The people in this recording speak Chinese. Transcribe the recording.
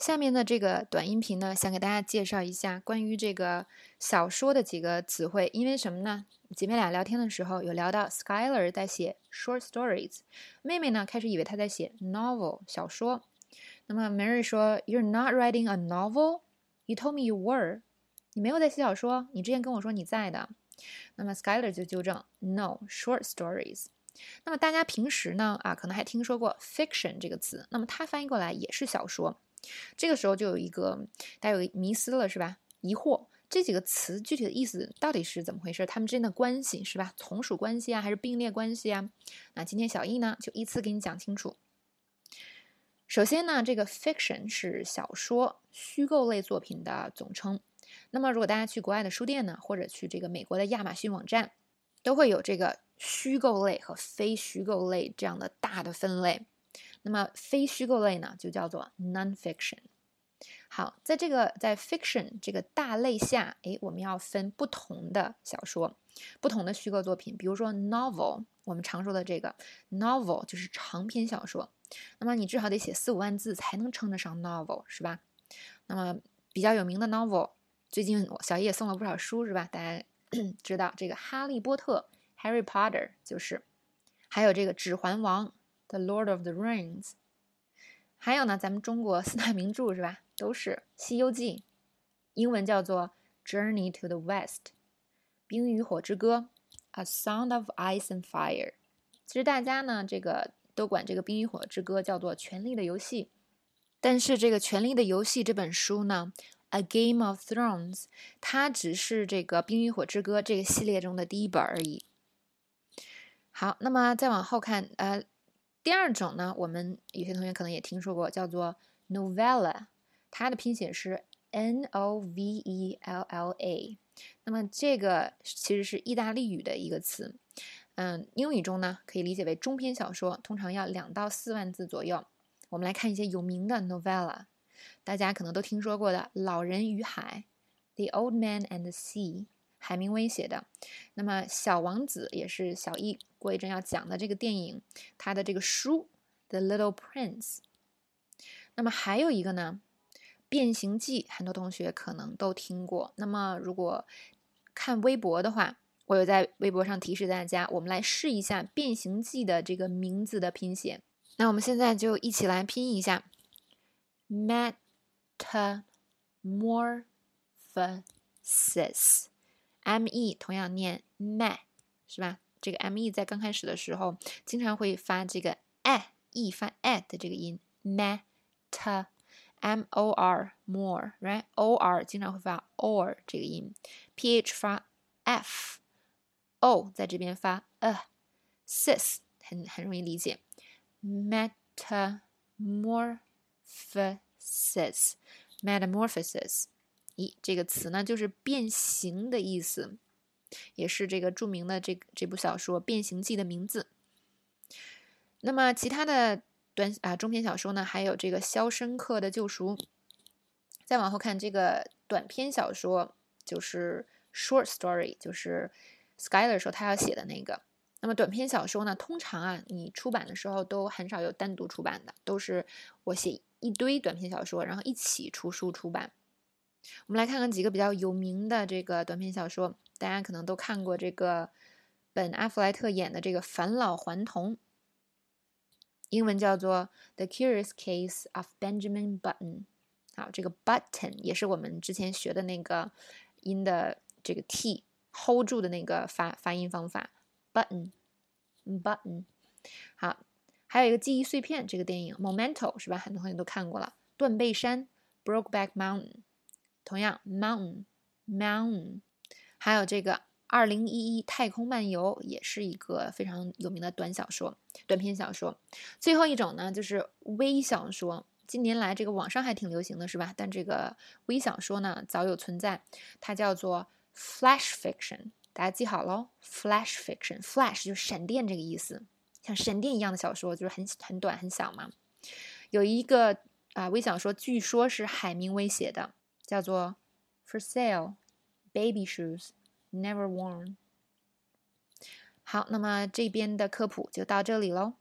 下面的这个短音频呢，想给大家介绍一下关于这个小说的几个词汇。因为什么呢？姐妹俩聊天的时候有聊到，Skyler 在写 short stories，妹妹呢开始以为她在写 novel 小说。那么 Mary 说：“You're not writing a novel. You told me you were. 你没有在写小说，你之前跟我说你在的。”那么 Skyler 就纠正：“No, short stories。”那么大家平时呢啊，可能还听说过 fiction 这个词，那么它翻译过来也是小说。这个时候就有一个大家有迷思了，是吧？疑惑这几个词具体的意思到底是怎么回事？它们之间的关系是吧？从属关系啊，还是并列关系啊？那今天小易呢就依次给你讲清楚。首先呢，这个 fiction 是小说、虚构类作品的总称。那么如果大家去国外的书店呢，或者去这个美国的亚马逊网站，都会有这个虚构类和非虚构类这样的大的分类。那么非虚构类呢，就叫做 nonfiction。好，在这个在 fiction 这个大类下，哎，我们要分不同的小说，不同的虚构作品。比如说 novel，我们常说的这个 novel 就是长篇小说。那么你至少得写四五万字才能称得上 novel，是吧？那么比较有名的 novel，最近我小叶也送了不少书，是吧？大家 知道这个《哈利波特》（Harry Potter） 就是，还有这个《指环王》。The Lord of the Rings，还有呢，咱们中国四大名著是吧？都是《西游记》，英文叫做《Journey to the West》，《冰与火之歌》A Sound of Ice and Fire》。其实大家呢，这个都管这个《冰与火之歌》叫做《权力的游戏》，但是这个《权力的游戏》这本书呢，《A Game of Thrones》，它只是这个《冰与火之歌》这个系列中的第一本而已。好，那么再往后看，呃。第二种呢，我们有些同学可能也听说过，叫做 novella，它的拼写是 n o v e l l a。那么这个其实是意大利语的一个词，嗯，英语中呢可以理解为中篇小说，通常要两到四万字左右。我们来看一些有名的 novella，大家可能都听说过的《老人与海》，The Old Man and the Sea。海明威写的，那么《小王子》也是小易过一阵要讲的这个电影，他的这个书《The Little Prince》。那么还有一个呢，《变形记》，很多同学可能都听过。那么如果看微博的话，我有在微博上提示大家，我们来试一下《变形记》的这个名字的拼写。那我们现在就一起来拼一下：Metamorphosis。M e 同样念 me 是吧？这个 m e 在刚开始的时候经常会发这个 a e 发 a 的这个音 meta m o r more right o r 经常会发 or 这个音 p h 发 f o 在这边发 a sis 很很容易理解 metamorphosis metamorphosis 一这个词呢，就是变形的意思，也是这个著名的这这部小说《变形记》的名字。那么其他的短啊中篇小说呢，还有这个《肖申克的救赎》。再往后看，这个短篇小说就是 short story，就是 Skyler 说他要写的那个。那么短篇小说呢，通常啊，你出版的时候都很少有单独出版的，都是我写一堆短篇小说，然后一起出书出版。我们来看看几个比较有名的这个短篇小说，大家可能都看过这个本·阿弗莱特演的这个《返老还童》，英文叫做《The Curious Case of Benjamin Button》。好，这个 Button 也是我们之前学的那个音的这个 T hold 住的那个发发音方法，Button，Button。好，还有一个记忆碎片，这个电影《Memento》是吧？很多同学都看过了，《断背山》（Brokeback Mountain）。同样，mount mountain 还有这个《二零一一太空漫游》也是一个非常有名的短小说、短篇小说。最后一种呢，就是微小说。近年来，这个网上还挺流行的，是吧？但这个微小说呢，早有存在，它叫做 Flash Fiction。大家记好喽，Flash Fiction，Flash 就是闪电这个意思，像闪电一样的小说，就是很很短很小嘛。有一个啊微小说，据说是海明威写的。叫做 For Sale Baby Shoes Never Worn。好，那么这边的科普就到这里喽。